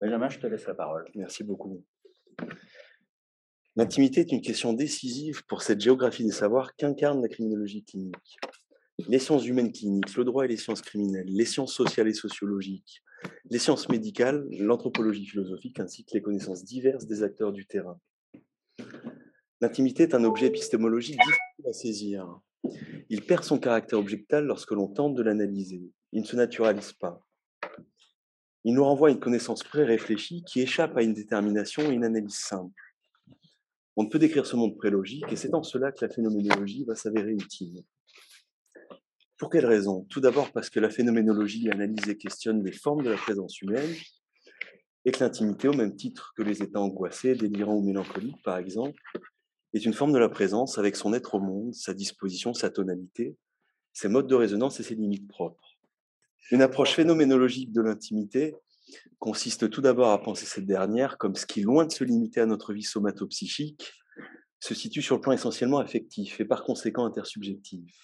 Benjamin, je te laisse la parole. Merci beaucoup. L'intimité est une question décisive pour cette géographie des savoirs qu'incarne la criminologie clinique. Les sciences humaines cliniques, le droit et les sciences criminelles, les sciences sociales et sociologiques, les sciences médicales, l'anthropologie philosophique ainsi que les connaissances diverses des acteurs du terrain. L'intimité est un objet épistémologique difficile à saisir. Il perd son caractère objectal lorsque l'on tente de l'analyser. Il ne se naturalise pas. Il nous renvoie à une connaissance pré-réfléchie qui échappe à une détermination et une analyse simple. On ne peut décrire ce monde pré-logique et c'est en cela que la phénoménologie va s'avérer utile. Pour quelles raisons Tout d'abord parce que la phénoménologie analyse et questionne les formes de la présence humaine et que l'intimité, au même titre que les états angoissés, délirants ou mélancoliques par exemple, est une forme de la présence avec son être au monde, sa disposition, sa tonalité, ses modes de résonance et ses limites propres. Une approche phénoménologique de l'intimité consiste tout d'abord à penser cette dernière comme ce qui, loin de se limiter à notre vie somatopsychique, se situe sur le plan essentiellement affectif et par conséquent intersubjectif.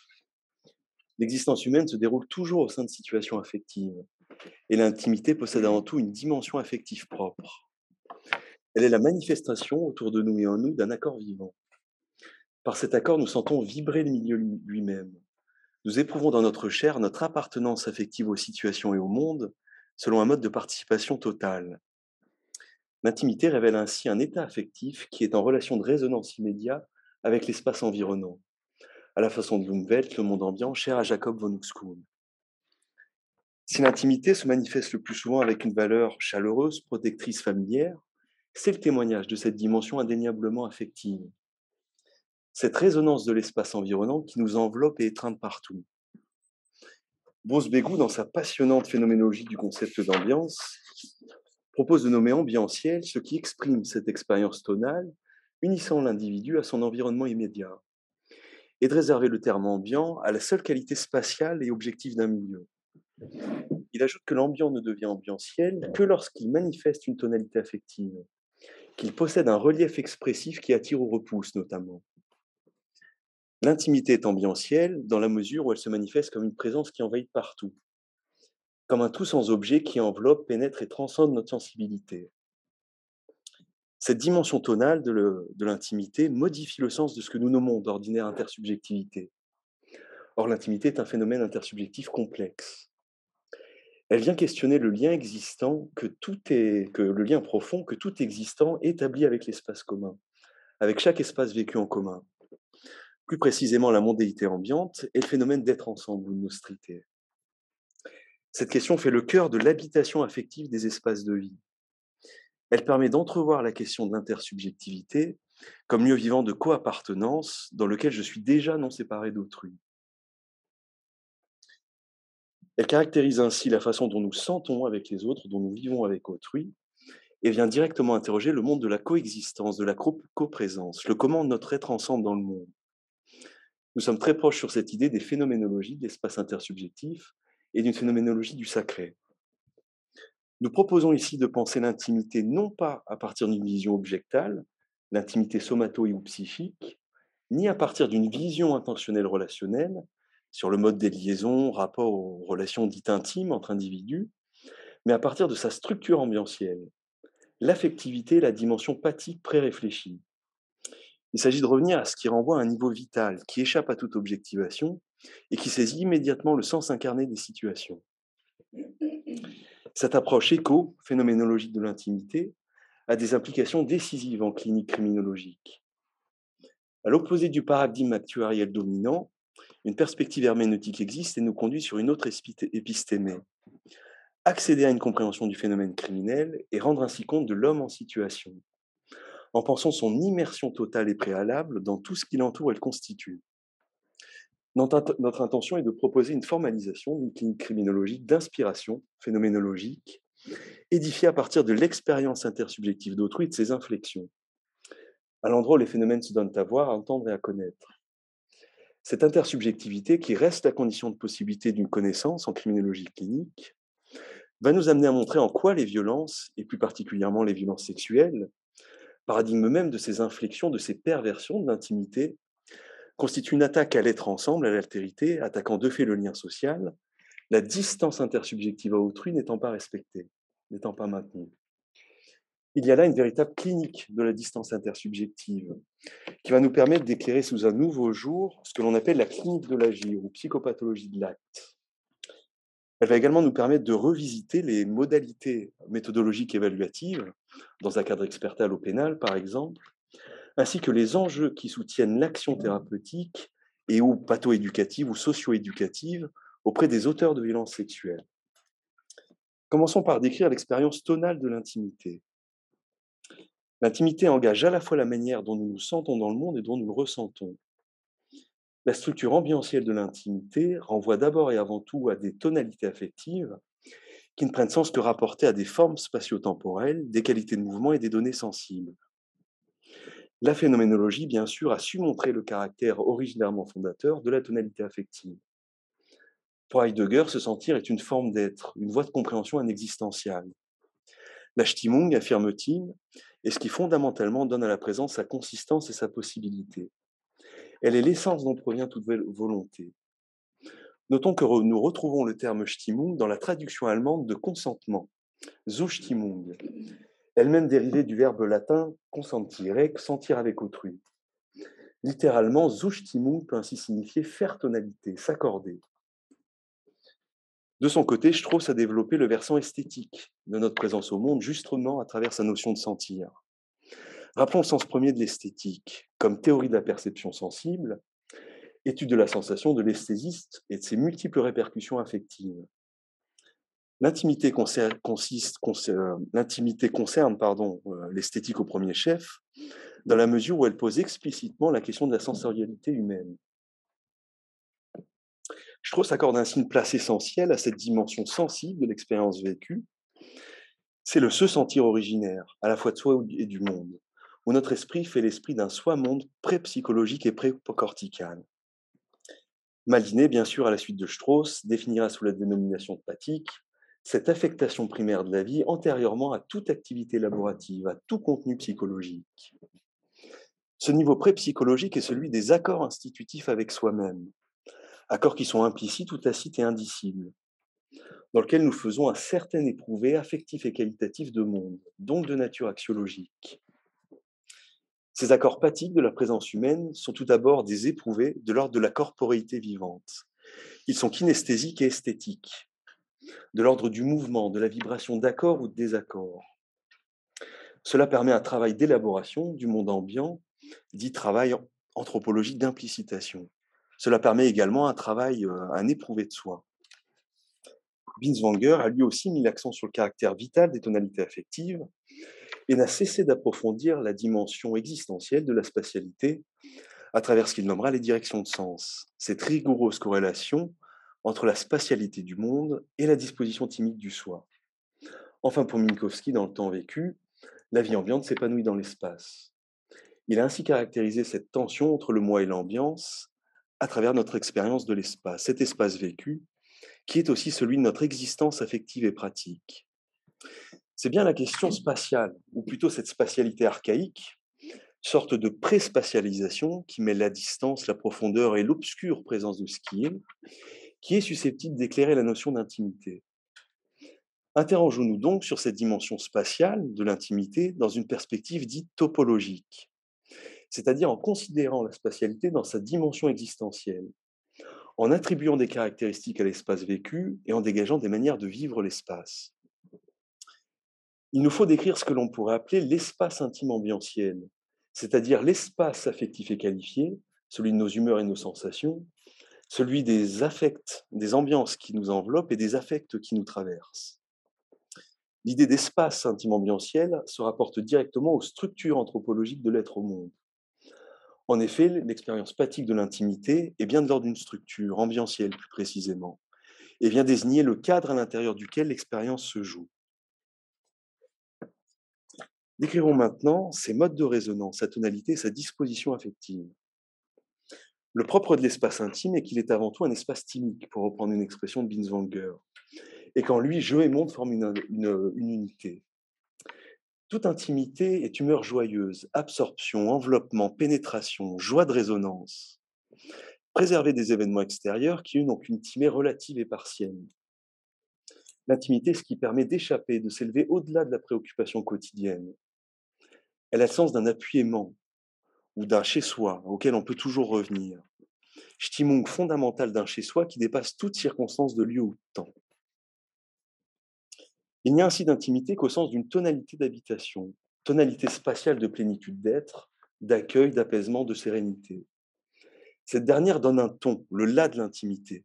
L'existence humaine se déroule toujours au sein de situations affectives, et l'intimité possède avant tout une dimension affective propre. Elle est la manifestation autour de nous et en nous d'un accord vivant. Par cet accord, nous sentons vibrer le milieu lui-même. Nous éprouvons dans notre chair notre appartenance affective aux situations et au monde selon un mode de participation totale. L'intimité révèle ainsi un état affectif qui est en relation de résonance immédiate avec l'espace environnant à la façon de l'Umwelt, le monde ambiant, cher à Jacob von Uxkuhn. Si l'intimité se manifeste le plus souvent avec une valeur chaleureuse, protectrice, familière, c'est le témoignage de cette dimension indéniablement affective. Cette résonance de l'espace environnant qui nous enveloppe et étreint partout. Bose Bégou, dans sa passionnante phénoménologie du concept d'ambiance, propose de nommer ambientiel ce qui exprime cette expérience tonale, unissant l'individu à son environnement immédiat et de réserver le terme ambiant à la seule qualité spatiale et objective d'un milieu. Il ajoute que l'ambiant ne devient ambientiel que lorsqu'il manifeste une tonalité affective, qu'il possède un relief expressif qui attire ou repousse notamment. L'intimité est ambientielle dans la mesure où elle se manifeste comme une présence qui envahit partout, comme un tout sans objet qui enveloppe, pénètre et transcende notre sensibilité. Cette dimension tonale de l'intimité modifie le sens de ce que nous nommons d'ordinaire intersubjectivité. Or, l'intimité est un phénomène intersubjectif complexe. Elle vient questionner le lien existant, que tout est, que le lien profond que tout existant établit avec l'espace commun, avec chaque espace vécu en commun. Plus précisément, la mondéité ambiante et le phénomène d'être ensemble ou de nostrité. Cette question fait le cœur de l'habitation affective des espaces de vie. Elle permet d'entrevoir la question de l'intersubjectivité comme lieu vivant de coappartenance dans lequel je suis déjà non séparé d'autrui. Elle caractérise ainsi la façon dont nous sentons avec les autres, dont nous vivons avec autrui, et vient directement interroger le monde de la coexistence, de la coprésence, le comment notre être ensemble dans le monde. Nous sommes très proches sur cette idée des phénoménologies de l'espace intersubjectif et d'une phénoménologie du sacré. Nous proposons ici de penser l'intimité non pas à partir d'une vision objectale, l'intimité somato- ou psychique, ni à partir d'une vision intentionnelle relationnelle sur le mode des liaisons, rapport aux relations dites intimes entre individus, mais à partir de sa structure ambientielle, l'affectivité, la dimension pathique pré-réfléchie. Il s'agit de revenir à ce qui renvoie à un niveau vital, qui échappe à toute objectivation et qui saisit immédiatement le sens incarné des situations. Cette approche éco-phénoménologique de l'intimité a des implications décisives en clinique criminologique. À l'opposé du paradigme actuariel dominant, une perspective herméneutique existe et nous conduit sur une autre épistémée. Accéder à une compréhension du phénomène criminel et rendre ainsi compte de l'homme en situation, en pensant son immersion totale et préalable dans tout ce qui l'entoure et le constitue. Notre intention est de proposer une formalisation d'une clinique criminologique d'inspiration phénoménologique, édifiée à partir de l'expérience intersubjective d'autrui et de ses inflexions, à l'endroit où les phénomènes se donnent à voir, à entendre et à connaître. Cette intersubjectivité, qui reste la condition de possibilité d'une connaissance en criminologie clinique, va nous amener à montrer en quoi les violences, et plus particulièrement les violences sexuelles, paradigme même de ces inflexions, de ces perversions de l'intimité, constitue une attaque à l'être ensemble, à l'altérité, attaquant de fait le lien social, la distance intersubjective à autrui n'étant pas respectée, n'étant pas maintenue. Il y a là une véritable clinique de la distance intersubjective qui va nous permettre d'éclairer sous un nouveau jour ce que l'on appelle la clinique de l'agir ou psychopathologie de l'acte. Elle va également nous permettre de revisiter les modalités méthodologiques évaluatives, dans un cadre expertal au pénal par exemple, ainsi que les enjeux qui soutiennent l'action thérapeutique et ou patho-éducative ou socio-éducative auprès des auteurs de violences sexuelles. Commençons par décrire l'expérience tonale de l'intimité. L'intimité engage à la fois la manière dont nous nous sentons dans le monde et dont nous le ressentons. La structure ambientielle de l'intimité renvoie d'abord et avant tout à des tonalités affectives qui ne prennent sens que rapportées à des formes spatio-temporelles, des qualités de mouvement et des données sensibles. La phénoménologie, bien sûr, a su montrer le caractère originairement fondateur de la tonalité affective. Pour Heidegger, se sentir est une forme d'être, une voie de compréhension inexistentielle. La Stimmung, affirme-t-il, est ce qui fondamentalement donne à la présence sa consistance et sa possibilité. Elle est l'essence dont provient toute volonté. Notons que nous retrouvons le terme Stimmung dans la traduction allemande de consentement, Zustimmung, elle-même dérivée du verbe latin consentir, sentir avec autrui. Littéralement, Zustimmung peut ainsi signifier faire tonalité, s'accorder. De son côté, Strauss a développé le versant esthétique de notre présence au monde, justement à travers sa notion de sentir. Rappelons le sens premier de l'esthétique, comme théorie de la perception sensible, étude de la sensation de l'esthésiste et de ses multiples répercussions affectives. L'intimité concerne, concerne pardon, euh, l'esthétique au premier chef, dans la mesure où elle pose explicitement la question de la sensorialité humaine. Strauss accorde ainsi une place essentielle à cette dimension sensible de l'expérience vécue. C'est le se sentir originaire, à la fois de soi et du monde, où notre esprit fait l'esprit d'un soi-monde pré-psychologique et pré-cortical. Malinet, bien sûr, à la suite de Strauss, définira sous la dénomination de pathique cette affectation primaire de la vie antérieurement à toute activité élaborative, à tout contenu psychologique. Ce niveau pré-psychologique est celui des accords institutifs avec soi-même, accords qui sont implicites ou tacites et indicibles, dans lesquels nous faisons un certain éprouvé affectif et qualitatif de monde, donc de nature axiologique. Ces accords pathiques de la présence humaine sont tout d'abord des éprouvés de l'ordre de la corporéité vivante. Ils sont kinesthésiques et esthétiques, de l'ordre du mouvement, de la vibration d'accord ou de désaccord. Cela permet un travail d'élaboration du monde ambiant, dit travail anthropologique d'implicitation. Cela permet également un travail, euh, un éprouvé de soi. Binswanger a lui aussi mis l'accent sur le caractère vital des tonalités affectives et n'a cessé d'approfondir la dimension existentielle de la spatialité à travers ce qu'il nommera les directions de sens, cette rigoureuse corrélation entre la spatialité du monde et la disposition timique du soi. Enfin, pour Minkowski, dans le temps vécu, la vie ambiante s'épanouit dans l'espace. Il a ainsi caractérisé cette tension entre le moi et l'ambiance à travers notre expérience de l'espace, cet espace vécu, qui est aussi celui de notre existence affective et pratique. C'est bien la question spatiale, ou plutôt cette spatialité archaïque, sorte de pré-spatialisation qui met la distance, la profondeur et l'obscure présence de ce qui est, qui est susceptible d'éclairer la notion d'intimité. Interrogeons-nous donc sur cette dimension spatiale de l'intimité dans une perspective dite topologique c'est-à-dire en considérant la spatialité dans sa dimension existentielle, en attribuant des caractéristiques à l'espace vécu et en dégageant des manières de vivre l'espace. Il nous faut décrire ce que l'on pourrait appeler l'espace intime ambientiel, c'est-à-dire l'espace affectif et qualifié, celui de nos humeurs et nos sensations, celui des affects, des ambiances qui nous enveloppent et des affects qui nous traversent. L'idée d'espace intime ambientiel se rapporte directement aux structures anthropologiques de l'être au monde. En effet, l'expérience pathique de l'intimité est bien de l'ordre d'une structure, ambientielle plus précisément, et vient désigner le cadre à l'intérieur duquel l'expérience se joue. Décrirons maintenant ses modes de résonance, sa tonalité sa disposition affective. Le propre de l'espace intime est qu'il est avant tout un espace timique, pour reprendre une expression de Binswanger, et qu'en lui, jeu et monde forment une unité. Toute intimité est humeur joyeuse, absorption, enveloppement, pénétration, joie de résonance. Préserver des événements extérieurs qui, n'ont qu'une timée relative et partielle. L'intimité, ce qui permet d'échapper, de s'élever au-delà de la préoccupation quotidienne. Elle a le sens d'un appui aimant ou d'un chez-soi auquel on peut toujours revenir. Stimmung fondamental d'un chez-soi qui dépasse toute circonstance de lieu ou de temps. Il n'y a ainsi d'intimité qu'au sens d'une tonalité d'habitation, tonalité spatiale de plénitude d'être, d'accueil, d'apaisement, de sérénité. Cette dernière donne un ton, le là de l'intimité,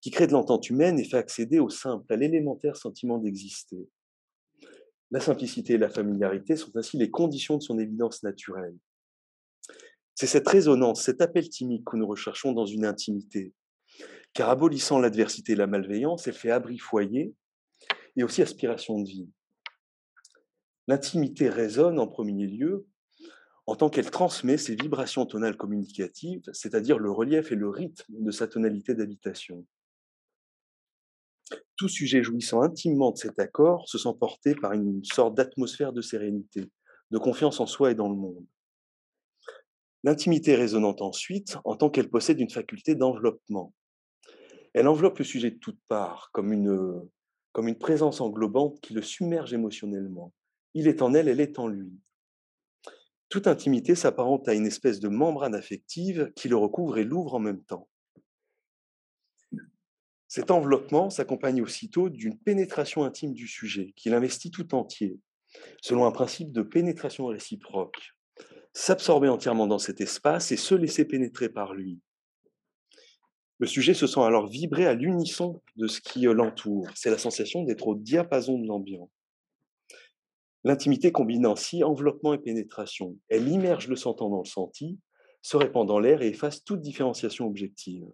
qui crée de l'entente humaine et fait accéder au simple, à l'élémentaire sentiment d'exister. La simplicité et la familiarité sont ainsi les conditions de son évidence naturelle. C'est cette résonance, cet appel timide que nous recherchons dans une intimité, car abolissant l'adversité et la malveillance, elle fait abri foyer et aussi aspiration de vie. L'intimité résonne en premier lieu en tant qu'elle transmet ses vibrations tonales communicatives, c'est-à-dire le relief et le rythme de sa tonalité d'habitation. Tout sujet jouissant intimement de cet accord se sent porté par une sorte d'atmosphère de sérénité, de confiance en soi et dans le monde. L'intimité résonnante ensuite en tant qu'elle possède une faculté d'enveloppement. Elle enveloppe le sujet de toutes parts, comme une, comme une présence englobante qui le submerge émotionnellement. Il est en elle, elle est en lui. Toute intimité s'apparente à une espèce de membrane affective qui le recouvre et l'ouvre en même temps. Cet enveloppement s'accompagne aussitôt d'une pénétration intime du sujet, qui l'investit tout entier, selon un principe de pénétration réciproque. S'absorber entièrement dans cet espace et se laisser pénétrer par lui. Le sujet se sent alors vibrer à l'unisson de ce qui l'entoure. C'est la sensation d'être au diapason de l'ambiance. L'intimité combine ainsi enveloppement et pénétration. Elle immerge le sentant dans le senti, se répand dans l'air et efface toute différenciation objective.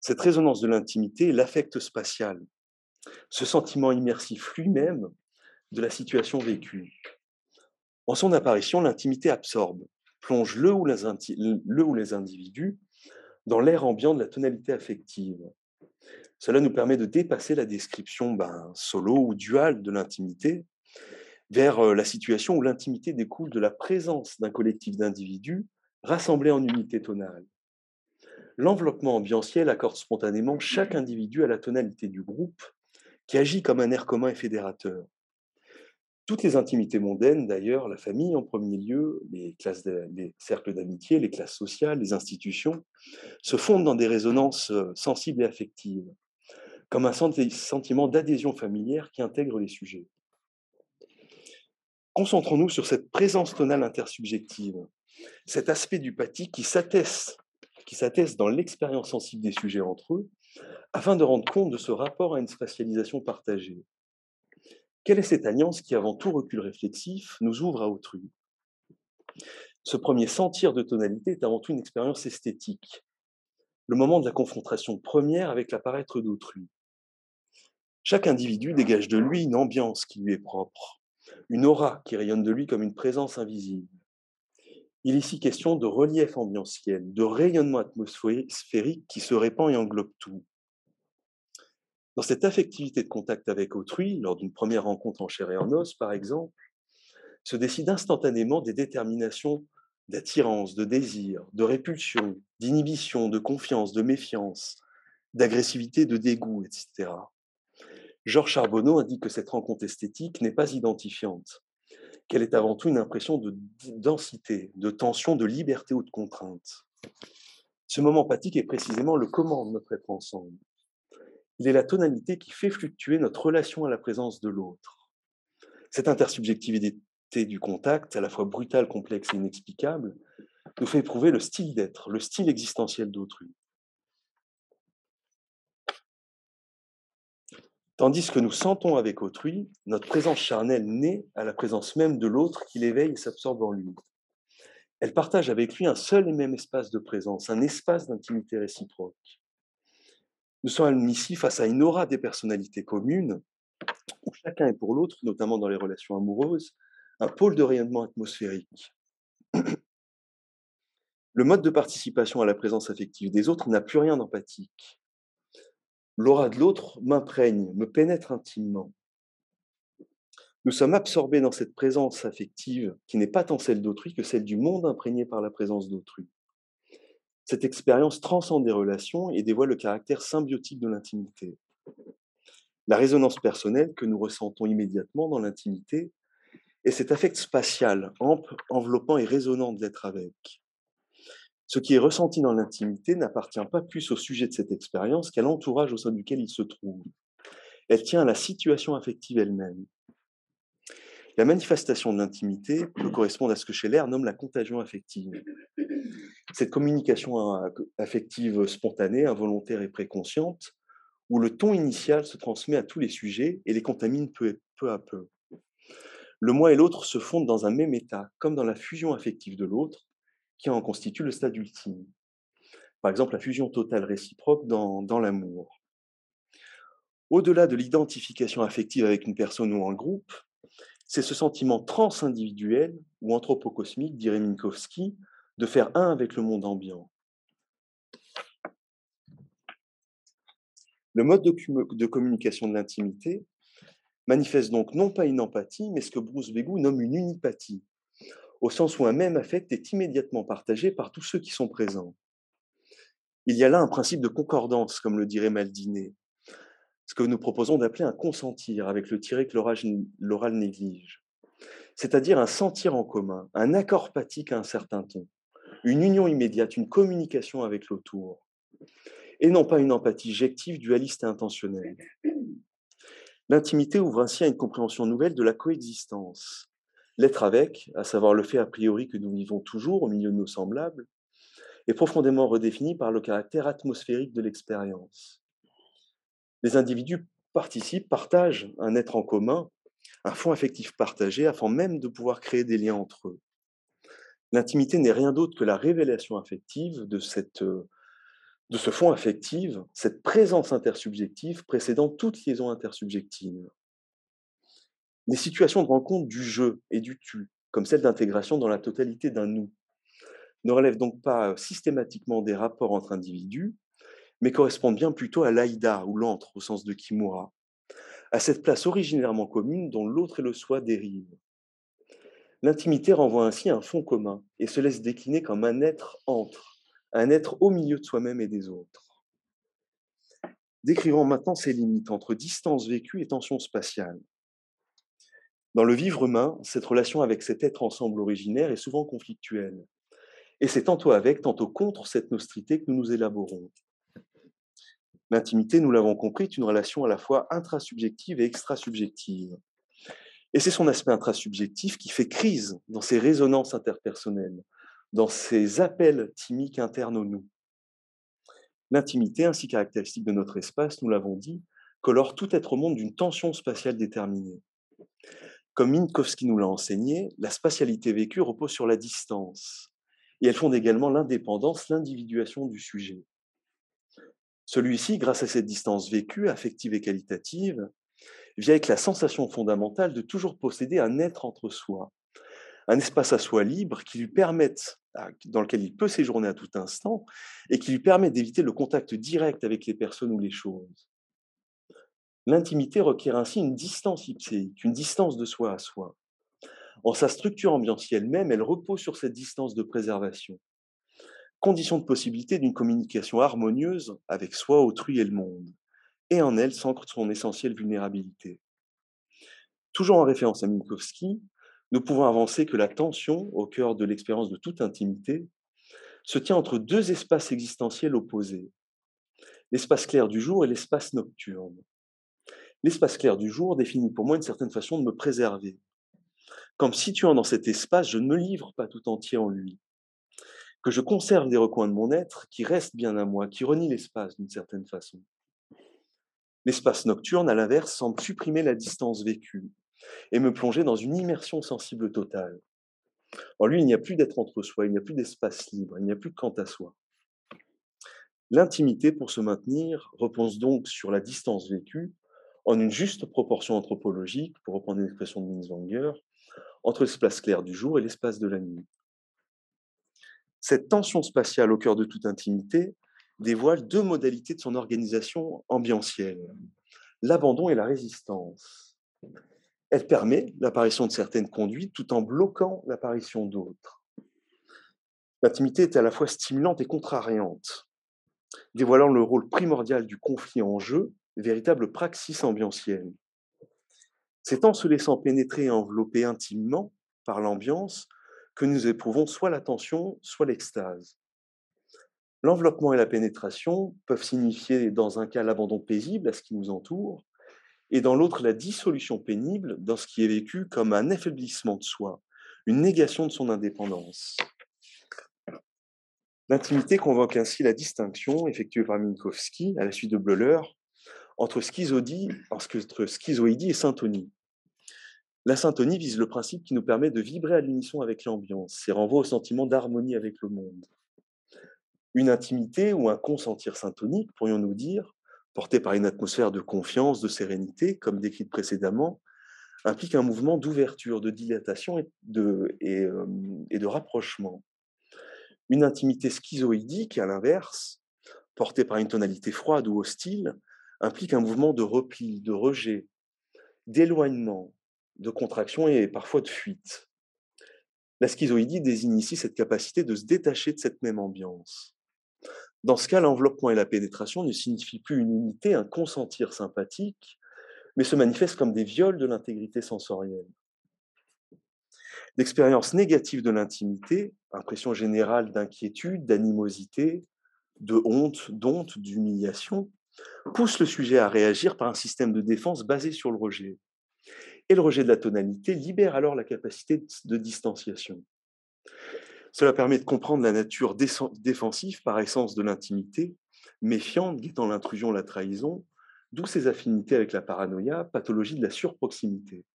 Cette résonance de l'intimité est l'affect spatial, ce sentiment immersif lui-même de la situation vécue. En son apparition, l'intimité absorbe, plonge le ou les individus dans l'air ambiant de la tonalité affective, cela nous permet de dépasser la description ben, solo ou duale de l'intimité vers la situation où l'intimité découle de la présence d'un collectif d'individus rassemblés en unité tonale. L'enveloppement ambientiel accorde spontanément chaque individu à la tonalité du groupe, qui agit comme un air commun et fédérateur. Toutes les intimités mondaines, d'ailleurs, la famille en premier lieu, les, cercles d'amitié, les classes sociales, les institutions, se fondent dans des résonances sensibles et affectives comme un sentiment d'adhésion familière qui intègre les sujets. Concentrons-nous sur cette présence tonale intersubjective, cet aspect du pâtis qui s'atteste, qui s'atteste dans l'expérience sensible des sujets entre eux, afin de rendre compte de ce rapport à une spatialisation partagée. Quelle est cette alliance qui, avant tout recul réflexif, nous ouvre à autrui? Ce premier sentir de tonalité est avant tout une expérience esthétique, le moment de la confrontation première avec l'apparaître d'autrui. Chaque individu dégage de lui une ambiance qui lui est propre, une aura qui rayonne de lui comme une présence invisible. Il est ici question de relief ambientiel, de rayonnement atmosphérique qui se répand et englobe tout. Dans cette affectivité de contact avec autrui, lors d'une première rencontre en chair et en os, par exemple, se décident instantanément des déterminations d'attirance, de désir, de répulsion, d'inhibition, de confiance, de méfiance, d'agressivité, de dégoût, etc. Georges Charbonneau indique que cette rencontre esthétique n'est pas identifiante, qu'elle est avant tout une impression de densité, de tension, de liberté ou de contrainte. Ce moment pathique est précisément le comment de notre être ensemble. Il est la tonalité qui fait fluctuer notre relation à la présence de l'autre. Cette intersubjectivité du contact, à la fois brutale, complexe et inexplicable, nous fait éprouver le style d'être, le style existentiel d'autrui. Tandis que nous sentons avec autrui, notre présence charnelle naît à la présence même de l'autre qui l'éveille et s'absorbe en lui. Elle partage avec lui un seul et même espace de présence, un espace d'intimité réciproque. Nous sommes ici face à une aura des personnalités communes, où chacun est pour l'autre, notamment dans les relations amoureuses, un pôle de rayonnement atmosphérique. Le mode de participation à la présence affective des autres n'a plus rien d'empathique. L'aura de l'autre m'imprègne, me pénètre intimement. Nous sommes absorbés dans cette présence affective qui n'est pas tant celle d'autrui que celle du monde imprégné par la présence d'autrui. Cette expérience transcende des relations et dévoile le caractère symbiotique de l'intimité. La résonance personnelle que nous ressentons immédiatement dans l'intimité est cet affect spatial, ample, enveloppant et résonnant de l'être avec. Ce qui est ressenti dans l'intimité n'appartient pas plus au sujet de cette expérience qu'à l'entourage au sein duquel il se trouve. Elle tient à la situation affective elle-même. La manifestation de l'intimité peut correspondre à ce que Scheller nomme la contagion affective. Cette communication affective spontanée, involontaire et préconsciente, où le ton initial se transmet à tous les sujets et les contamine peu, à peu. Le moi et l'autre se fondent dans un même état, comme dans la fusion affective de l'autre, qui en constitue le stade ultime. Par exemple, la fusion totale réciproque dans, dans l'amour. Au-delà de l'identification affective avec une personne ou un groupe, c'est ce sentiment transindividuel ou anthropocosmique, dirait Minkowski, de faire un avec le monde ambiant. Le mode de, communication de l'intimité manifeste donc non pas une empathie, mais ce que Bruce Begou nomme une unipathie, au sens où un même affect est immédiatement partagé par tous ceux qui sont présents. Il y a là un principe de concordance, comme le dirait Maldiné, ce que nous proposons d'appeler un consentir, avec le tiré que l'oral néglige. C'est-à-dire un sentir en commun, un accord pathique à un certain ton, une union immédiate, une communication avec l'autour, et non pas une empathie jective, dualiste et intentionnelle. L'intimité ouvre ainsi à une compréhension nouvelle de la coexistence. L'être avec, à savoir le fait a priori que nous vivons toujours au milieu de nos semblables, est profondément redéfini par le caractère atmosphérique de l'expérience les individus participent, partagent un être en commun, un fond affectif partagé, afin même de pouvoir créer des liens entre eux. L'intimité n'est rien d'autre que la révélation affective de, de ce fond affectif, cette présence intersubjective précédant toute liaison intersubjective. Les situations de rencontre du je et du tu, comme celle d'intégration dans la totalité d'un nous, ne relèvent donc pas systématiquement des rapports entre individus, mais correspondent bien plutôt à l'aïda ou l'antre au sens de Kimura, à cette place originairement commune dont l'autre et le soi dérivent. L'intimité renvoie ainsi à un fond commun et se laisse décliner comme un être entre, un être au milieu de soi-même et des autres. Décrivons maintenant ces limites entre distance vécue et tension spatiale. Dans le vivre humain, cette relation avec cet être ensemble originaire est souvent conflictuelle. Et c'est tantôt avec, tantôt contre cette nostrité que nous nous élaborons. L'intimité, nous l'avons compris, est une relation à la fois intrasubjective et extrasubjective. Et c'est son aspect intrasubjectif qui fait crise dans ses résonances interpersonnelles, dans ses appels timiques internes au nous. L'intimité, ainsi caractéristique de notre espace, nous l'avons dit, colore tout être au monde d'une tension spatiale déterminée. Comme Minkowski nous l'a enseigné, la spatialité vécue repose sur la distance, et elle fonde également l'indépendance, l'individuation du sujet. Celui-ci, grâce à cette distance vécue, affective et qualitative, vient avec la sensation fondamentale de toujours posséder un être entre soi, un espace à soi libre qui lui permette, dans lequel il peut séjourner à tout instant et qui lui permet d'éviter le contact direct avec les personnes ou les choses. L'intimité requiert ainsi une distance ipséique, une distance de soi à soi. En sa structure ambientielle même, elle repose sur cette distance de préservation condition de possibilité d'une communication harmonieuse avec soi, autrui et le monde, et en elle s'ancre son essentielle vulnérabilité. Toujours en référence à Minkowski, nous pouvons avancer que la tension, au cœur de l'expérience de toute intimité, se tient entre deux espaces existentiels opposés, l'espace clair du jour et l'espace nocturne. L'espace clair du jour définit pour moi une certaine façon de me préserver. Comme situant dans cet espace, je ne me livre pas tout entier en lui, que je conserve des recoins de mon être qui restent bien à moi, qui renient l'espace d'une certaine façon. L'espace nocturne, à l'inverse, semble supprimer la distance vécue et me plonger dans une immersion sensible totale. En lui, il n'y a plus d'être entre soi, il n'y a plus d'espace libre, il n'y a plus de quant à soi. L'intimité, pour se maintenir, repose donc sur la distance vécue, en une juste proportion anthropologique, pour reprendre l'expression de Minswanger, entre l'espace clair du jour et l'espace de la nuit. Cette tension spatiale au cœur de toute intimité dévoile deux modalités de son organisation ambientielle, l'abandon et la résistance. Elle permet l'apparition de certaines conduites tout en bloquant l'apparition d'autres. L'intimité est à la fois stimulante et contrariante, dévoilant le rôle primordial du conflit en jeu véritable praxis ambientielle. C'est en se laissant pénétrer et envelopper intimement par l'ambiance que nous éprouvons soit l'attention, soit l'extase. L'enveloppement et la pénétration peuvent signifier dans un cas l'abandon paisible à ce qui nous entoure, et dans l'autre la dissolution pénible dans ce qui est vécu comme un affaiblissement de soi, une négation de son indépendance. L'intimité convoque ainsi la distinction effectuée par Minkowski à la suite de Bleuler entre schizoïdie, entre schizoïdie et syntonie. La syntonie vise le principe qui nous permet de vibrer à l'unisson avec l'ambiance et renvoie au sentiment d'harmonie avec le monde. Une intimité ou un consentir syntonique, pourrions-nous dire, porté par une atmosphère de confiance, de sérénité, comme décrite précédemment, implique un mouvement d'ouverture, de dilatation et de, et, et de rapprochement. Une intimité schizoïdique, à l'inverse, portée par une tonalité froide ou hostile, implique un mouvement de repli, de rejet, d'éloignement, de contraction et parfois de fuite. La schizoïdie désigne ici cette capacité de se détacher de cette même ambiance. Dans ce cas, l'enveloppement et la pénétration ne signifient plus une unité, un consentir sympathique, mais se manifestent comme des viols de l'intégrité sensorielle. L'expérience négative de l'intimité, impression générale d'inquiétude, d'animosité, de honte, d'honte, d'humiliation, pousse le sujet à réagir par un système de défense basé sur le rejet. Et le rejet de la tonalité libère alors la capacité de distanciation. Cela permet de comprendre la nature défensive par essence de l'intimité, méfiante, guettant l'intrusion, la trahison, d'où ses affinités avec la paranoïa, pathologie de la surproximité.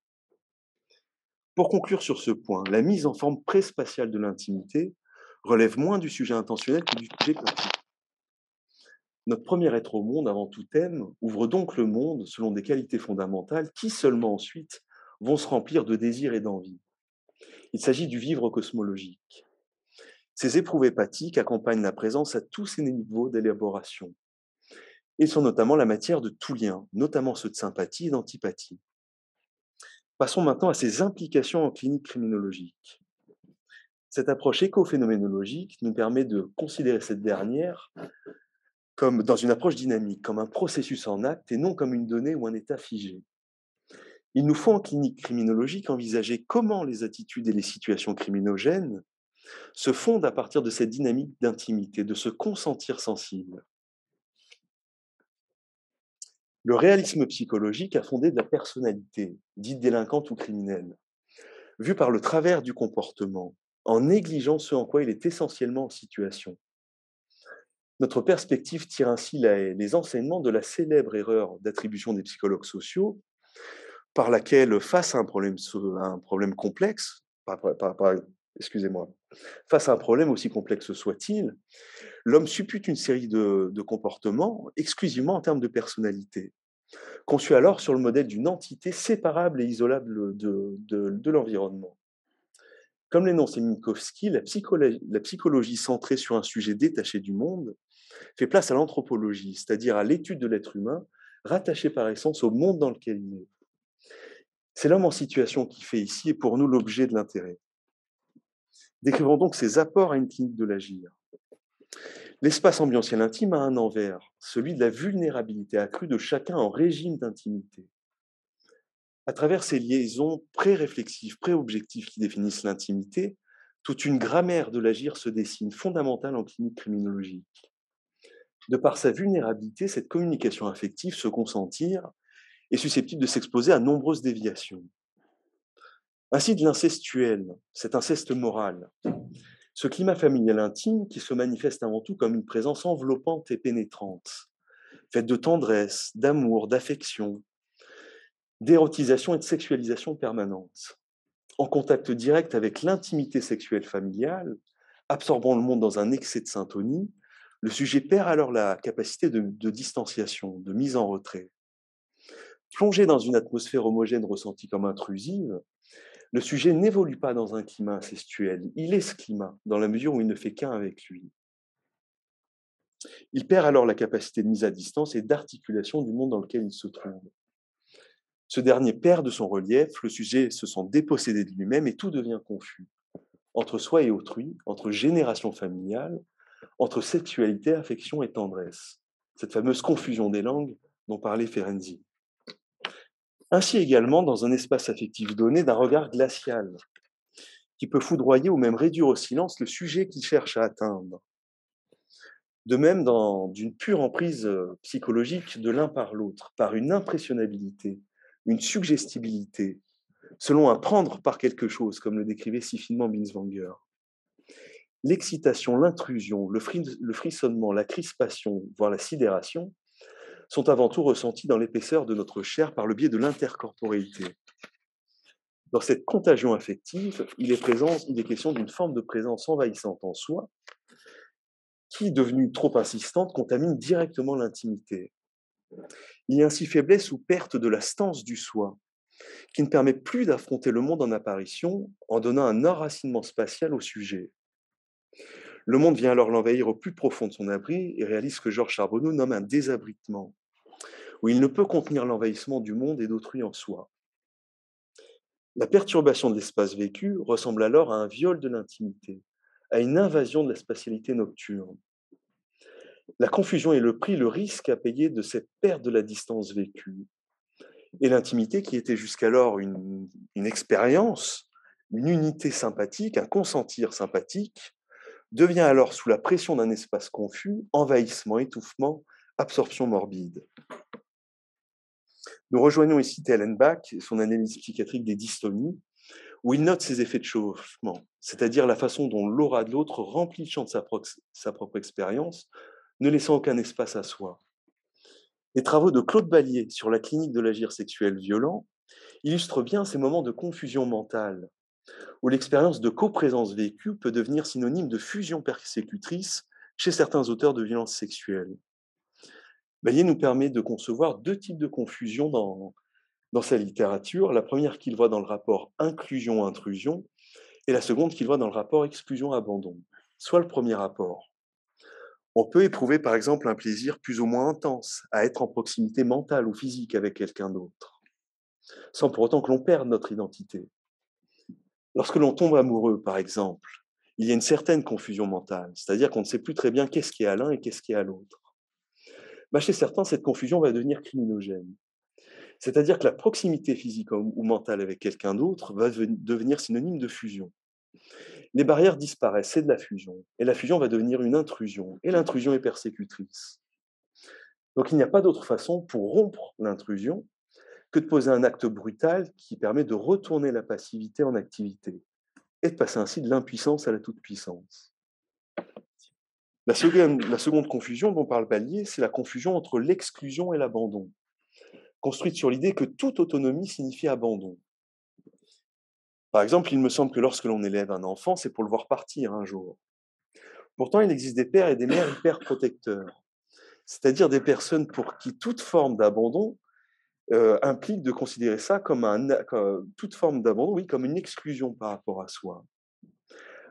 Pour conclure sur ce point, la mise en forme pré-spatiale de l'intimité relève moins du sujet intentionnel que du sujet pratique. Notre premier être au monde, avant tout thème, ouvre donc le monde selon des qualités fondamentales qui seulement ensuite vont se remplir de désirs et d'envie. Il s'agit du vivre cosmologique. Ces éprouves hépatiques accompagnent la présence à tous ces niveaux d'élaboration et sont notamment la matière de tout lien, notamment ceux de sympathie et d'antipathie. Passons maintenant à ses implications en clinique criminologique. Cette approche écophénoménologique nous permet de considérer cette dernière comme dans une approche dynamique, comme un processus en acte et non comme une donnée ou un état figé. Il nous faut en clinique criminologique envisager comment les attitudes et les situations criminogènes se fondent à partir de cette dynamique d'intimité, de ce consentir sensible. Le réalisme psychologique a fondé de la personnalité, dite délinquante ou criminelle, vue par le travers du comportement, en négligeant ce en quoi il est essentiellement en situation. Notre perspective tire ainsi les enseignements de la célèbre erreur d'attribution des psychologues sociaux, par laquelle, face à un problème, un problème complexe, excusez-moi, face à un problème aussi complexe soit-il, l'homme suppute une série de, comportements exclusivement en termes de personnalité, conçus alors sur le modèle d'une entité séparable et isolable de, l'environnement. Comme l'énonce Minkowski, la psychologie, la psychologie centrée sur un sujet détaché du monde fait place à l'anthropologie, c'est-à-dire à, l'étude de l'être humain, rattaché par essence au monde dans lequel il est. C'est l'homme en situation qui fait ici et pour nous l'objet de l'intérêt. Décrivons donc ses apports à une clinique de l'agir. L'espace ambientiel intime a un envers, celui de la vulnérabilité accrue de chacun en régime d'intimité. À travers ces liaisons pré-réflexives, pré-objectives qui définissent l'intimité, toute une grammaire de l'agir se dessine, fondamentale en clinique criminologique. De par sa vulnérabilité, cette communication affective, se consentir, est susceptible de s'exposer à nombreuses déviations. Ainsi de l'incestuel, cet inceste moral, ce climat familial intime qui se manifeste avant tout comme une présence enveloppante et pénétrante, faite de tendresse, d'amour, d'affection, d'érotisation et de sexualisation permanente. En contact direct avec l'intimité sexuelle familiale, absorbant le monde dans un excès de syntonie, le sujet perd alors la capacité de, de distanciation, de mise en retrait. Plongé dans une atmosphère homogène ressentie comme intrusive, le sujet n'évolue pas dans un climat incestuel. Il est ce climat, dans la mesure où il ne fait qu'un avec lui. Il perd alors la capacité de mise à distance et d'articulation du monde dans lequel il se trouve. Ce dernier perd de son relief, le sujet se sent dépossédé de lui-même et tout devient confus. Entre soi et autrui, entre génération familiale, entre sexualité, affection et tendresse. Cette fameuse confusion des langues dont parlait Ferenczi. Ainsi également dans un espace affectif donné d'un regard glacial, qui peut foudroyer ou même réduire au silence le sujet qu'il cherche à atteindre. De même, dans d'une pure emprise euh, psychologique de l'un par l'autre, par une impressionnabilité, une suggestibilité, selon un prendre par quelque chose, comme le décrivait si finement Binswanger. L'excitation, l'intrusion, le, frissonnement, la crispation, voire la sidération, sont avant tout ressentis dans l'épaisseur de notre chair par le biais de l'intercorporéité. Dans cette contagion affective, il est, présent, il est question d'une forme de présence envahissante en soi, qui, devenue trop insistante, contamine directement l'intimité. Il y a ainsi faiblesse ou perte de la stance du soi, qui ne permet plus d'affronter le monde en apparition en donnant un enracinement spatial au sujet. Le monde vient alors l'envahir au plus profond de son abri et réalise ce que Georges Charbonneau nomme un désabritement, où il ne peut contenir l'envahissement du monde et d'autrui en soi. La perturbation de l'espace vécu ressemble alors à un viol de l'intimité, à une invasion de la spatialité nocturne. La confusion est le prix, le risque à payer de cette perte de la distance vécue. Et l'intimité, qui était jusqu'alors une, une expérience, une unité sympathique, un consentir sympathique, devient alors sous la pression d'un espace confus, envahissement, étouffement, absorption morbide. Nous rejoignons ici Tellenbach et son analyse psychiatrique des dystonies, où il note ces effets de chauffement, c'est-à-dire la façon dont l'aura de l'autre remplit le champ de sa, sa propre expérience, ne laissant aucun espace à soi. Les travaux de Claude Ballier sur la clinique de l'agir sexuel violent illustrent bien ces moments de confusion mentale, où l'expérience de coprésence vécue peut devenir synonyme de fusion persécutrice chez certains auteurs de violences sexuelles. Ballier nous permet de concevoir deux types de confusion dans, dans sa littérature. La première qu'il voit dans le rapport inclusion-intrusion et la seconde qu'il voit dans le rapport exclusion-abandon. Soit le premier rapport. On peut éprouver par exemple un plaisir plus ou moins intense à être en proximité mentale ou physique avec quelqu'un d'autre, sans pour autant que l'on perde notre identité. Lorsque l'on tombe amoureux, par exemple, il y a une certaine confusion mentale, c'est-à-dire qu'on ne sait plus très bien qu'est-ce qui est à l'un et qu'est-ce qui est à l'autre. Bah, chez certains, cette confusion va devenir criminogène. C'est-à-dire que la proximité physique ou mentale avec quelqu'un d'autre va devenir synonyme de fusion. Les barrières disparaissent, c'est de la fusion. Et la fusion va devenir une intrusion. Et l'intrusion est persécutrice. Donc il n'y a pas d'autre façon pour rompre l'intrusion que de poser un acte brutal qui permet de retourner la passivité en activité et de passer ainsi de l'impuissance à la toute-puissance. La seconde, confusion dont parle Ballier, c'est la confusion entre l'exclusion et l'abandon, construite sur l'idée que toute autonomie signifie abandon. Par exemple, il me semble que lorsque l'on élève un enfant, c'est pour le voir partir un jour. Pourtant, il existe des pères et des mères hyper protecteurs, c'est-à-dire des personnes pour qui toute forme d'abandon euh, implique de considérer ça comme, un, toute forme d'abandon, oui, comme une exclusion par rapport à soi.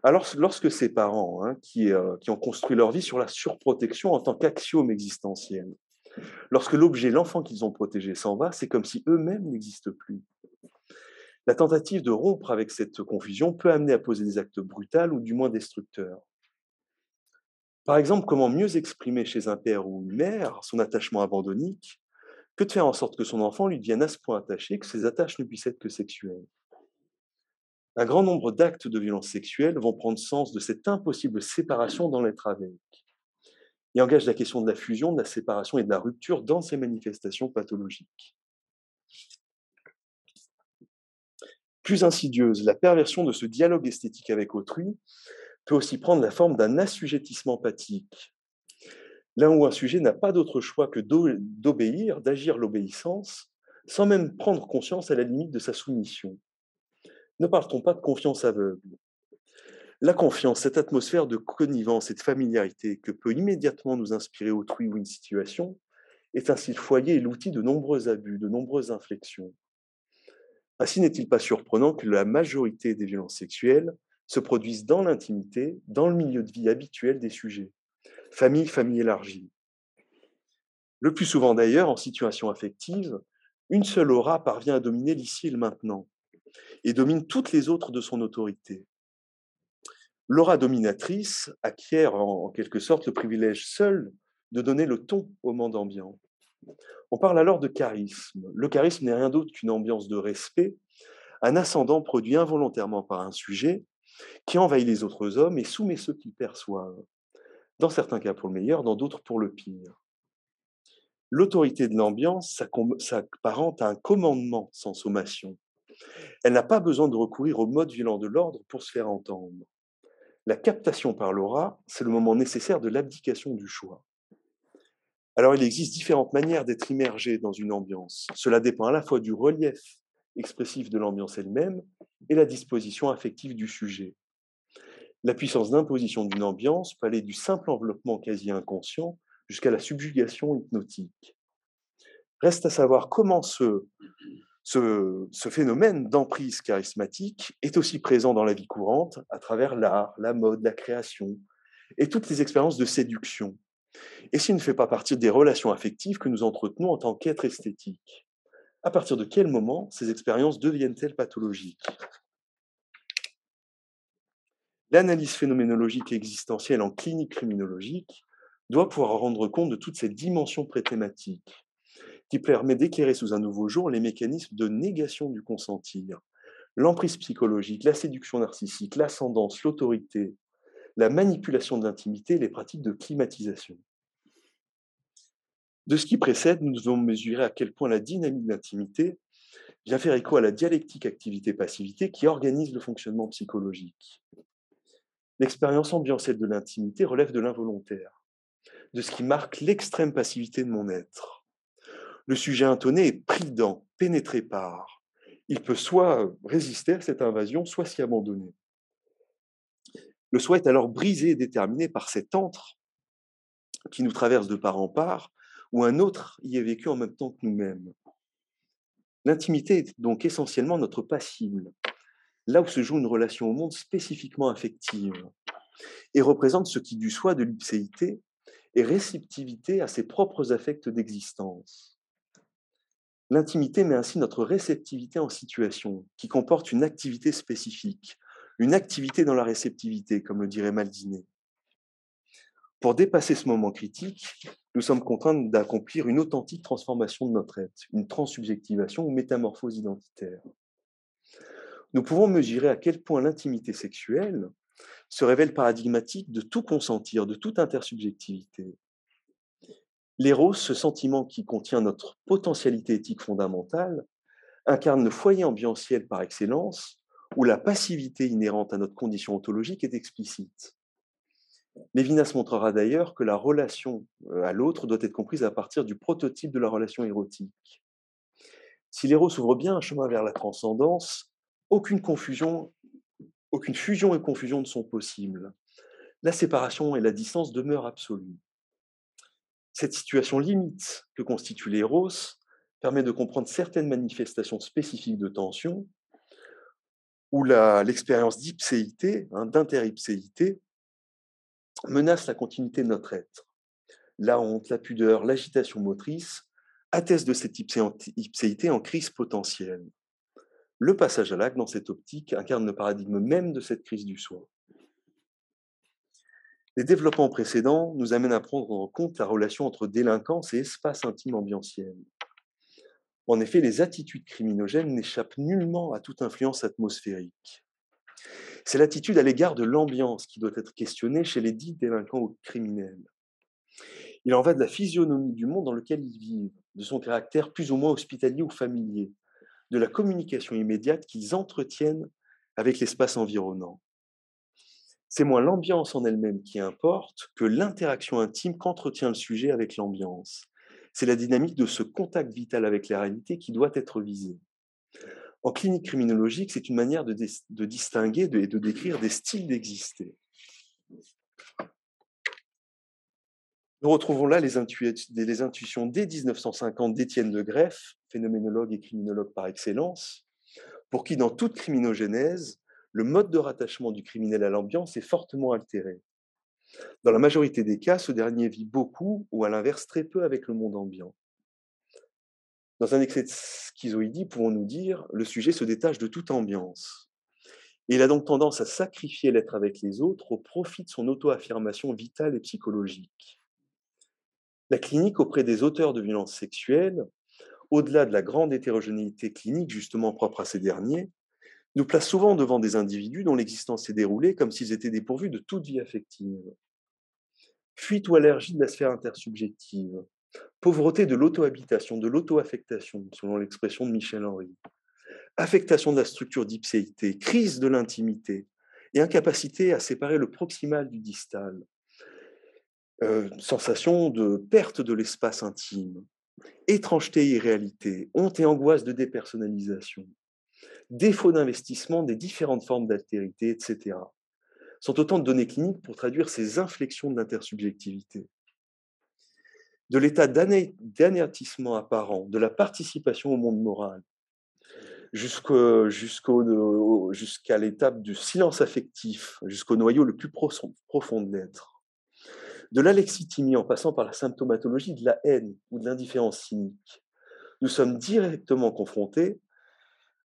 Alors, lorsque ces parents, hein, qui, euh, qui, ont construit leur vie sur la surprotection en tant qu'axiome existentiel, lorsque l'objet, l'enfant qu'ils ont protégé s'en va, c'est comme si eux-mêmes n'existent plus. La tentative de rompre avec cette confusion peut amener à poser des actes brutals ou du moins destructeurs. Par exemple, comment mieux exprimer chez un père ou une mère son attachement abandonnique que de faire en sorte que son enfant lui devienne à ce point attaché que ses attaches ne puissent être que sexuelles? Un grand nombre d'actes de violence sexuelle vont prendre sens de cette impossible séparation dans l'être avec et engagent la question de la fusion, de la séparation et de la rupture dans ces manifestations pathologiques. Plus insidieuse, la perversion de ce dialogue esthétique avec autrui peut aussi prendre la forme d'un assujettissement pathique, là où un sujet n'a pas d'autre choix que d'obéir, d'agir l'obéissance, sans même prendre conscience à la limite de sa soumission. Ne parle-t-on pas de confiance aveugle La confiance, cette atmosphère de connivence et de familiarité que peut immédiatement nous inspirer autrui ou une situation, est ainsi le foyer et l'outil de nombreux abus, de nombreuses inflexions. Ainsi n'est-il pas surprenant que la majorité des violences sexuelles se produisent dans l'intimité, dans le milieu de vie habituel des sujets famille, famille élargie. Le plus souvent d'ailleurs, en situation affective, une seule aura parvient à dominer l'ici et le maintenant, et domine toutes les autres de son autorité. L'aura dominatrice acquiert en quelque sorte le privilège seul de donner le ton au monde ambiant. On parle alors de charisme. Le charisme n'est rien d'autre qu'une ambiance de respect, un ascendant produit involontairement par un sujet qui envahit les autres hommes et soumet ceux qu'il perçoivent, dans certains cas pour le meilleur, dans d'autres pour le pire. L'autorité de l'ambiance s'apparente à un commandement sans sommation. Elle n'a pas besoin de recourir au mode violent de l'ordre pour se faire entendre. La captation par l'aura, c'est le moment nécessaire de l'abdication du choix. Alors il existe différentes manières d'être immergé dans une ambiance. Cela dépend à la fois du relief expressif de l'ambiance elle-même et la disposition affective du sujet. La puissance d'imposition d'une ambiance peut aller du simple enveloppement quasi inconscient jusqu'à la subjugation hypnotique. Reste à savoir comment ce, ce, phénomène d'emprise charismatique est aussi présent dans la vie courante à travers l'art, la mode, la création et toutes les expériences de séduction. Et s'il ne fait pas partie des relations affectives que nous entretenons en tant qu'être esthétique À partir de quel moment ces expériences deviennent-elles pathologiques? L'analyse phénoménologique existentielle en clinique criminologique doit pouvoir rendre compte de toutes ces dimensions préthématiques, qui permet d'éclairer sous un nouveau jour les mécanismes de négation du consentir, l'emprise psychologique, la séduction narcissique, l'ascendance, l'autorité, la manipulation de l'intimité les pratiques de climatisation. De ce qui précède, nous devons mesurer à quel point la dynamique d'intimité vient faire écho à la dialectique activité-passivité qui organise le fonctionnement psychologique. L'expérience ambientielle de l'intimité relève de l'involontaire de ce qui marque l'extrême passivité de mon être. Le sujet intonné est pris dans, pénétré par. Il peut soit résister à cette invasion, soit s'y abandonner. Le soi est alors brisé et déterminé par cet antre qui nous traverse de part en part, où un autre y est vécu en même temps que nous-mêmes. L'intimité est donc essentiellement notre passible, là où se joue une relation au monde spécifiquement affective, et représente ce qui du soi de l'ipséité et réceptivité à ses propres affects d'existence. L'intimité met ainsi notre réceptivité en situation, qui comporte une activité spécifique, une activité dans la réceptivité, comme le dirait Maldiné. Pour dépasser ce moment critique, nous sommes contraints d'accomplir une authentique transformation de notre être, une transsubjectivation ou métamorphose identitaire. Nous pouvons mesurer à quel point l'intimité sexuelle, se révèle paradigmatique de tout consentir, de toute intersubjectivité. L'éros, ce sentiment qui contient notre potentialité éthique fondamentale, incarne le foyer ambientiel par excellence, où la passivité inhérente à notre condition ontologique est explicite. Lévinas montrera d'ailleurs que la relation euh, à l'autre doit être comprise à partir du prototype de la relation érotique. Si l'éros ouvre bien un chemin vers la transcendance, aucune fusion et confusion ne sont possibles. La séparation et la distance demeurent absolues. Cette situation limite que constitue l'éros permet de comprendre certaines manifestations spécifiques de tension, où l'expérience d'ipséité, hein, d'interipséité, menace la continuité de notre être. La honte, la pudeur, l'agitation motrice attestent de cette ipséité en crise potentielle. Le passage à l'acte, dans cette optique, incarne le paradigme même de cette crise du soi. Les développements précédents nous amènent à prendre en compte la relation entre délinquance et espace intime ambientiel. En effet, les attitudes criminogènes n'échappent nullement à toute influence atmosphérique. C'est l'attitude à l'égard de l'ambiance qui doit être questionnée chez les dits délinquants ou criminels. Il en va de la physionomie du monde dans lequel ils vivent, de son caractère plus ou moins hospitalier ou familier, de la communication immédiate qu'ils entretiennent avec l'espace environnant. C'est moins l'ambiance en elle-même qui importe que l'interaction intime qu'entretient le sujet avec l'ambiance. C'est la dynamique de ce contact vital avec la réalité qui doit être visée. En clinique criminologique, c'est une manière de, distinguer et de décrire des styles d'exister. Nous retrouvons là les, intuitions dès 1950 d'Étienne de Greff, phénoménologue et criminologue par excellence, pour qui, dans toute criminogénèse, le mode de rattachement du criminel à l'ambiance est fortement altéré. Dans la majorité des cas, ce dernier vit beaucoup ou à l'inverse très peu avec le monde ambiant. Dans un excès de schizoïdie, pouvons-nous dire, le sujet se détache de toute ambiance. Il a donc tendance à sacrifier l'être avec les autres au profit de son auto-affirmation vitale et psychologique. La clinique auprès des auteurs de violences sexuelles, au-delà de la grande hétérogénéité clinique justement propre à ces derniers, nous place souvent devant des individus dont l'existence s'est déroulée comme s'ils étaient dépourvus de toute vie affective. Fuite ou allergie de la sphère intersubjective, pauvreté de l'auto-habitation, de l'auto-affectation, selon l'expression de Michel Henry, affectation de la structure d'ipséité, crise de l'intimité et incapacité à séparer le proximal du distal, euh, sensation de perte de l'espace intime, étrangeté et irréalité, honte et angoisse de dépersonnalisation, défaut d'investissement des différentes formes d'altérité, etc., sont autant de données cliniques pour traduire ces inflexions de l'intersubjectivité. De l'état d'anéantissement apparent, de la participation au monde moral, jusqu'à l'étape du silence affectif, jusqu'au noyau le plus profond de l'être. De l'alexithymie en passant par la symptomatologie de la haine ou de l'indifférence cynique, nous sommes directement confrontés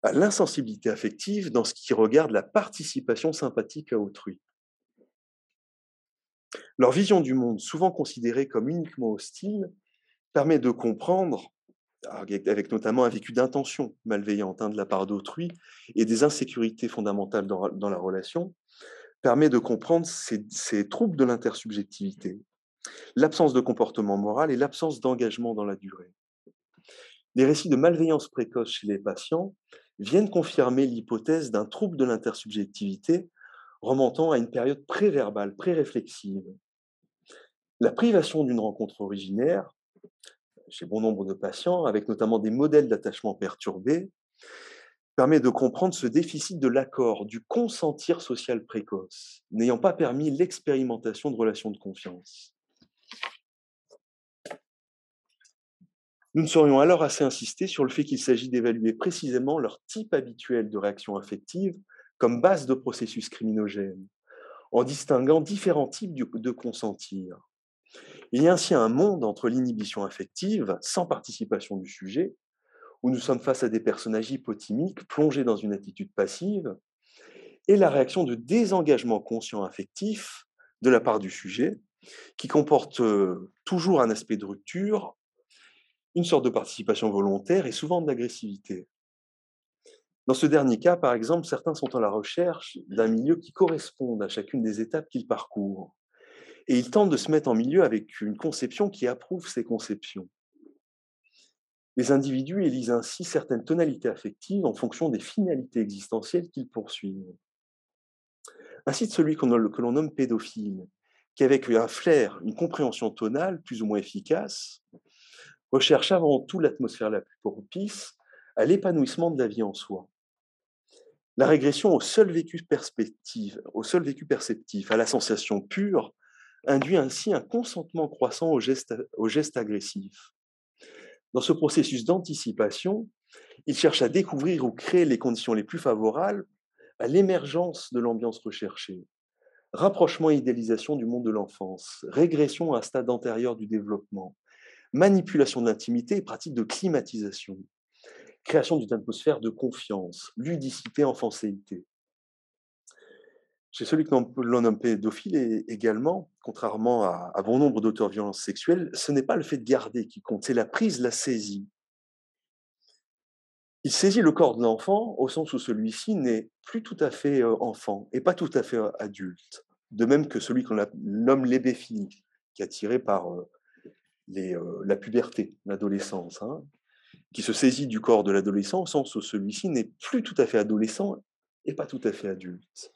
à l'insensibilité affective dans ce qui regarde la participation sympathique à autrui. Leur vision du monde, souvent considérée comme uniquement hostile, permet de comprendre, avec notamment un vécu d'intention malveillante hein, de la part d'autrui et des insécurités fondamentales dans, la relation, permet de comprendre ces, ces troubles de l'intersubjectivité, l'absence de comportement moral et l'absence d'engagement dans la durée. Les récits de malveillance précoce chez les patients viennent confirmer l'hypothèse d'un trouble de l'intersubjectivité remontant à une période préverbale, pré-réflexive. La privation d'une rencontre originaire, chez bon nombre de patients, avec notamment des modèles d'attachement perturbés, permet de comprendre ce déficit de l'accord, du consentir social précoce, n'ayant pas permis l'expérimentation de relations de confiance. Nous ne saurions alors assez insister sur le fait qu'il s'agit d'évaluer précisément leur type habituel de réaction affective comme base de processus criminogènes, en distinguant différents types de consentir. Il y a ainsi un monde entre l'inhibition affective, sans participation du sujet, où nous sommes face à des personnages hypotimiques plongés dans une attitude passive, et la réaction de désengagement conscient affectif de la part du sujet, qui comporte euh, toujours un aspect de rupture une sorte de participation volontaire et souvent de l'agressivité. Dans ce dernier cas, par exemple, certains sont à la recherche d'un milieu qui corresponde à chacune des étapes qu'ils parcourent. Et ils tentent de se mettre en milieu avec une conception qui approuve ces conceptions. Les individus élisent ainsi certaines tonalités affectives en fonction des finalités existentielles qu'ils poursuivent. Ainsi de celui que l'on nomme pédophile, qui avec un flair, une compréhension tonale plus ou moins efficace, recherche avant tout l'atmosphère la plus propice à l'épanouissement de la vie en soi. La régression au seul vécu perspective, au seul vécu perceptif, à la sensation pure, induit ainsi un consentement croissant au geste, au geste agressif. Dans ce processus d'anticipation, il cherche à découvrir ou créer les conditions les plus favorables à l'émergence de l'ambiance recherchée. Rapprochement et idéalisation du monde de l'enfance, régression à un stade antérieur du développement, manipulation de l'intimité et pratique de climatisation, création d'une atmosphère de confiance, ludicité, enfancéité. Chez celui que l'on nomme pédophile également, contrairement à, bon nombre d'auteurs de violences sexuelles, ce n'est pas le fait de garder qui compte, c'est la prise, la saisie. Il saisit le corps de l'enfant au sens où celui-ci n'est plus tout à fait euh, enfant et pas tout à fait euh, adulte. De même que celui qu'on nomme l'ébéphile, qui est attiré par euh, euh, la puberté, l'adolescence, hein, qui se saisit du corps de l'adolescent au sens où celui-ci n'est plus tout à fait adolescent et pas tout à fait adulte.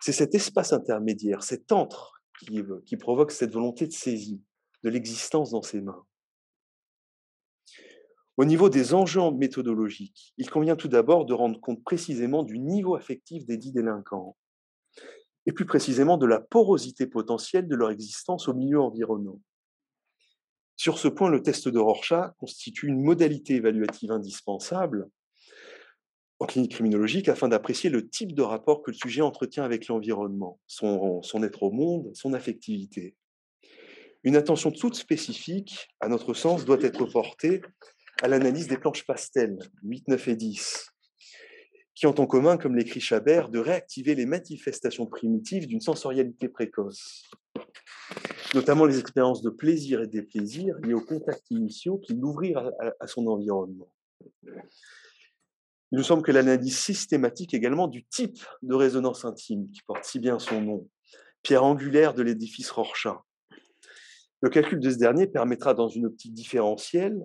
C'est cet espace intermédiaire, cet entre qui, qui provoque cette volonté de saisie de l'existence dans ses mains. Au niveau des enjeux méthodologiques, il convient tout d'abord de rendre compte précisément du niveau affectif des dix délinquants, et plus précisément de la porosité potentielle de leur existence au milieu environnant. Sur ce point, le test de Rorschach constitue une modalité évaluative indispensable en clinique criminologique afin d'apprécier le type de rapport que le sujet entretient avec l'environnement, son, être au monde, son affectivité. Une attention toute spécifique, à notre sens, doit être portée à l'analyse des planches pastel 8, 9 et 10, qui ont en commun, comme l'écrit Chabert, de réactiver les manifestations primitives d'une sensorialité précoce. Notamment les expériences de plaisir et déplaisir liées aux contacts initiaux qui l'ouvrirent à, son environnement. Il nous semble que l'analyse systématique également du type de résonance intime, qui porte si bien son nom, pierre angulaire de l'édifice Rorschach. Le calcul de ce dernier permettra, dans une optique différentielle,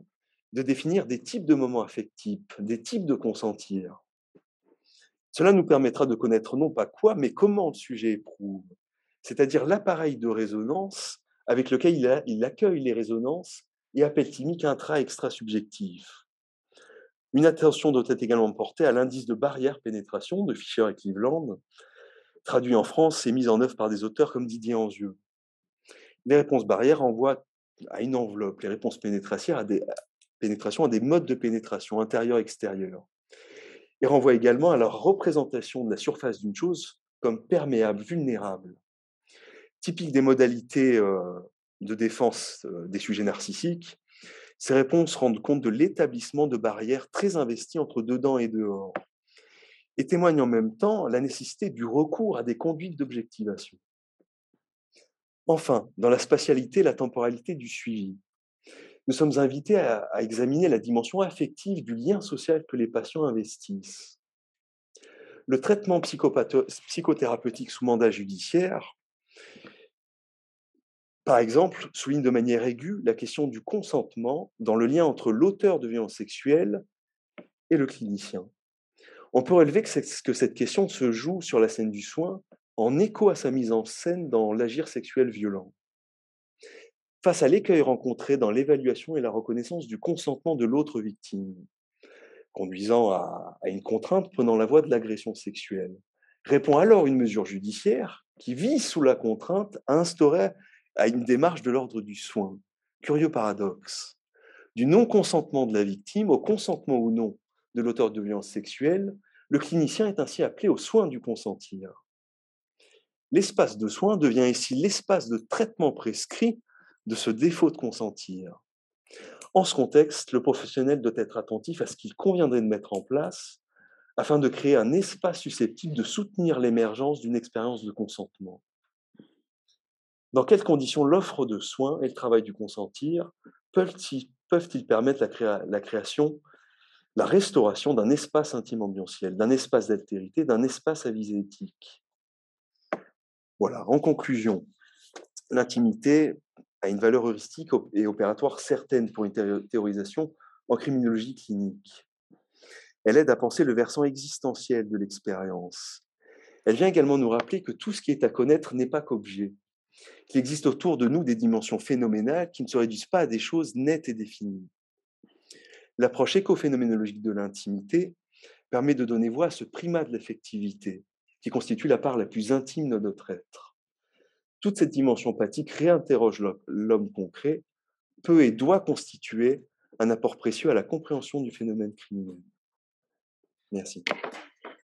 de définir des types de moments affectifs, des types de consentir. Cela nous permettra de connaître non pas quoi, mais comment le sujet éprouve, c'est-à-dire l'appareil de résonance avec lequel il, accueille les résonances et appelle timique intra-extra-subjectif. Une attention doit être également portée à l'indice de barrière-pénétration de Fischer et Cleveland, traduit en France et mis en œuvre par des auteurs comme Didier Anzieux. Les réponses barrières envoient à une enveloppe, les réponses pénétration à des, pénétration à des modes de pénétration intérieur-extérieur. Et renvoient également à la représentation de la surface d'une chose comme perméable, vulnérable typique des modalités de défense des sujets narcissiques, ces réponses rendent compte de l'établissement de barrières très investies entre dedans et dehors, et témoignent en même temps la nécessité du recours à des conduites d'objectivation. Enfin, dans la spatialité, la temporalité du suivi, nous sommes invités à, à examiner la dimension affective du lien social que les patients investissent. Le traitement psychothérapeutique sous mandat judiciaire par exemple, souligne de manière aiguë la question du consentement dans le lien entre l'auteur de violences sexuelles et le clinicien. On peut relever que, cette question se joue sur la scène du soin en écho à sa mise en scène dans l'agir sexuel violent. Face à l'écueil rencontré dans l'évaluation et la reconnaissance du consentement de l'autre victime, conduisant à, à une contrainte prenant la voie de l'agression sexuelle, répond alors une mesure judiciaire qui vise sous la contrainte à instaurer à une démarche de l'ordre du soin. Curieux paradoxe. Du non-consentement de la victime au consentement ou non de l'auteur de violence sexuelle, le clinicien est ainsi appelé au soin du consentir. L'espace de soin devient ici l'espace de traitement prescrit de ce défaut de consentir. En ce contexte, le professionnel doit être attentif à ce qu'il conviendrait de mettre en place afin de créer un espace susceptible de soutenir l'émergence d'une expérience de consentement. Dans quelles conditions l'offre de soins et le travail du consentir peuvent-ils permettre la, création, la restauration d'un espace intime ambientiel, d'un espace d'altérité, d'un espace à visée éthique? Voilà, en conclusion, l'intimité a une valeur heuristique et opératoire certaine pour une théorisation en criminologie clinique. Elle aide à penser le versant existentiel de l'expérience. Elle vient également nous rappeler que tout ce qui est à connaître n'est pas qu'objet, qu'il existe autour de nous des dimensions phénoménales qui ne se réduisent pas à des choses nettes et définies. L'approche écophénoménologique de l'intimité permet de donner voix à ce primat de l'affectivité, qui constitue la part la plus intime de notre être. Toute cette dimension pathique réinterroge l'homme concret, peut et doit constituer un apport précieux à la compréhension du phénomène criminel. Merci.